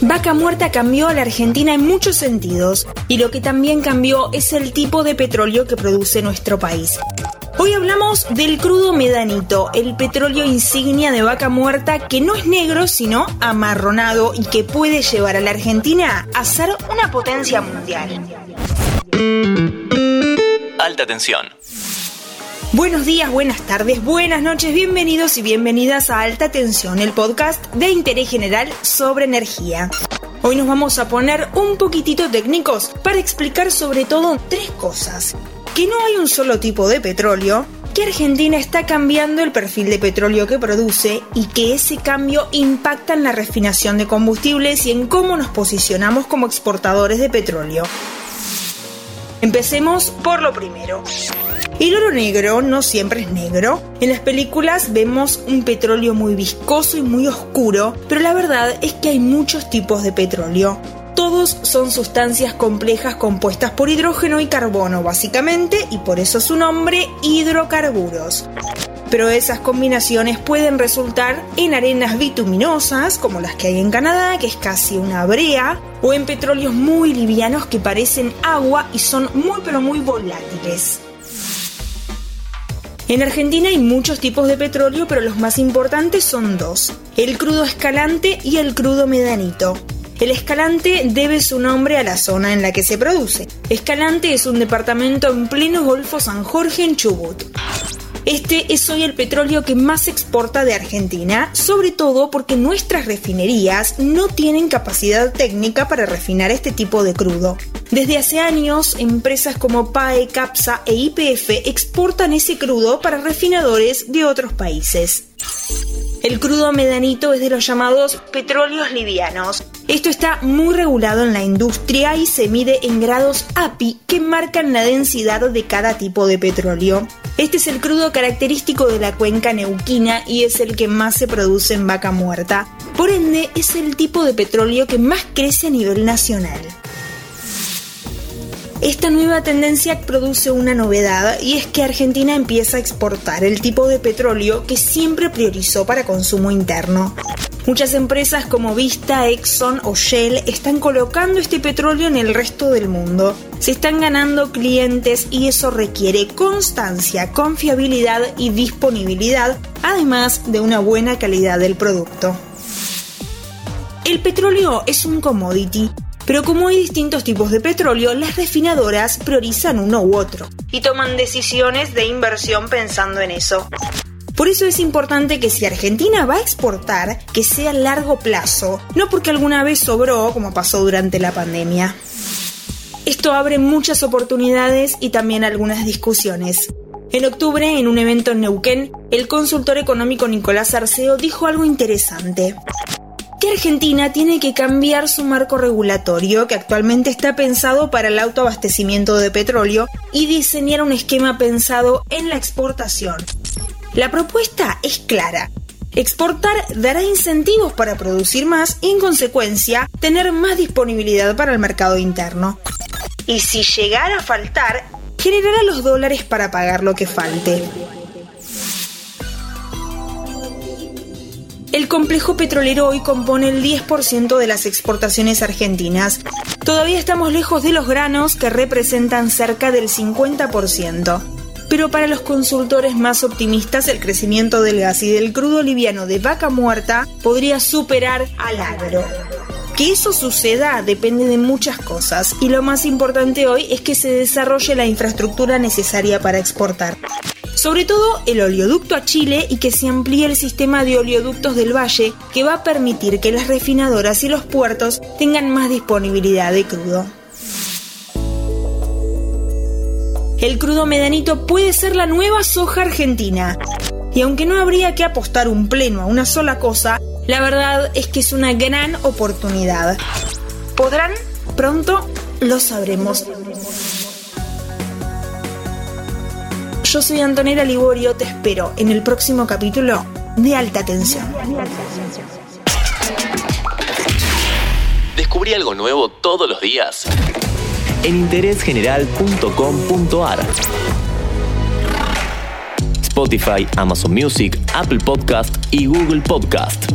Vaca Muerta cambió a la Argentina en muchos sentidos y lo que también cambió es el tipo de petróleo que produce nuestro país. Hoy hablamos del crudo medanito, el petróleo insignia de vaca muerta que no es negro sino amarronado y que puede llevar a la Argentina a ser una potencia mundial. Alta tensión. Buenos días, buenas tardes, buenas noches, bienvenidos y bienvenidas a Alta Tensión, el podcast de interés general sobre energía. Hoy nos vamos a poner un poquitito técnicos para explicar sobre todo tres cosas. Que no hay un solo tipo de petróleo, que Argentina está cambiando el perfil de petróleo que produce y que ese cambio impacta en la refinación de combustibles y en cómo nos posicionamos como exportadores de petróleo. Empecemos por lo primero. El oro negro no siempre es negro. En las películas vemos un petróleo muy viscoso y muy oscuro, pero la verdad es que hay muchos tipos de petróleo. Todos son sustancias complejas compuestas por hidrógeno y carbono básicamente y por eso su nombre hidrocarburos pero esas combinaciones pueden resultar en arenas bituminosas, como las que hay en Canadá, que es casi una brea, o en petróleos muy livianos que parecen agua y son muy pero muy volátiles. En Argentina hay muchos tipos de petróleo, pero los más importantes son dos, el crudo escalante y el crudo medanito. El Escalante debe su nombre a la zona en la que se produce. Escalante es un departamento en pleno Golfo San Jorge en Chubut. Este es hoy el petróleo que más se exporta de Argentina, sobre todo porque nuestras refinerías no tienen capacidad técnica para refinar este tipo de crudo. Desde hace años, empresas como PAE, CAPSA e IPF exportan ese crudo para refinadores de otros países. El crudo medanito es de los llamados petróleos livianos. Esto está muy regulado en la industria y se mide en grados API que marcan la densidad de cada tipo de petróleo. Este es el crudo característico de la cuenca neuquina y es el que más se produce en vaca muerta. Por ende, es el tipo de petróleo que más crece a nivel nacional. Esta nueva tendencia produce una novedad y es que Argentina empieza a exportar el tipo de petróleo que siempre priorizó para consumo interno. Muchas empresas como Vista, Exxon o Shell están colocando este petróleo en el resto del mundo. Se están ganando clientes y eso requiere constancia, confiabilidad y disponibilidad, además de una buena calidad del producto. El petróleo es un commodity pero como hay distintos tipos de petróleo, las refinadoras priorizan uno u otro y toman decisiones de inversión pensando en eso. Por eso es importante que si Argentina va a exportar, que sea a largo plazo, no porque alguna vez sobró como pasó durante la pandemia. Esto abre muchas oportunidades y también algunas discusiones. En octubre, en un evento en Neuquén, el consultor económico Nicolás Arceo dijo algo interesante Argentina tiene que cambiar su marco regulatorio, que actualmente está pensado para el autoabastecimiento de petróleo, y diseñar un esquema pensado en la exportación. La propuesta es clara. Exportar dará incentivos para producir más y en consecuencia tener más disponibilidad para el mercado interno. Y si llegara a faltar, generará los dólares para pagar lo que falte. El complejo petrolero hoy compone el 10% de las exportaciones argentinas. Todavía estamos lejos de los granos que representan cerca del 50%. Pero para los consultores más optimistas, el crecimiento del gas y del crudo liviano de vaca muerta podría superar al agro. Que eso suceda depende de muchas cosas y lo más importante hoy es que se desarrolle la infraestructura necesaria para exportar sobre todo el oleoducto a Chile y que se amplíe el sistema de oleoductos del valle que va a permitir que las refinadoras y los puertos tengan más disponibilidad de crudo. El crudo medanito puede ser la nueva soja argentina. Y aunque no habría que apostar un pleno a una sola cosa, la verdad es que es una gran oportunidad. ¿Podrán? Pronto lo sabremos. Yo soy Antonella Liborio, te espero en el próximo capítulo de Alta Tensión. Descubrí algo nuevo todos los días en interésgeneral.com.ar. Spotify, Amazon Music, Apple Podcast y Google Podcast.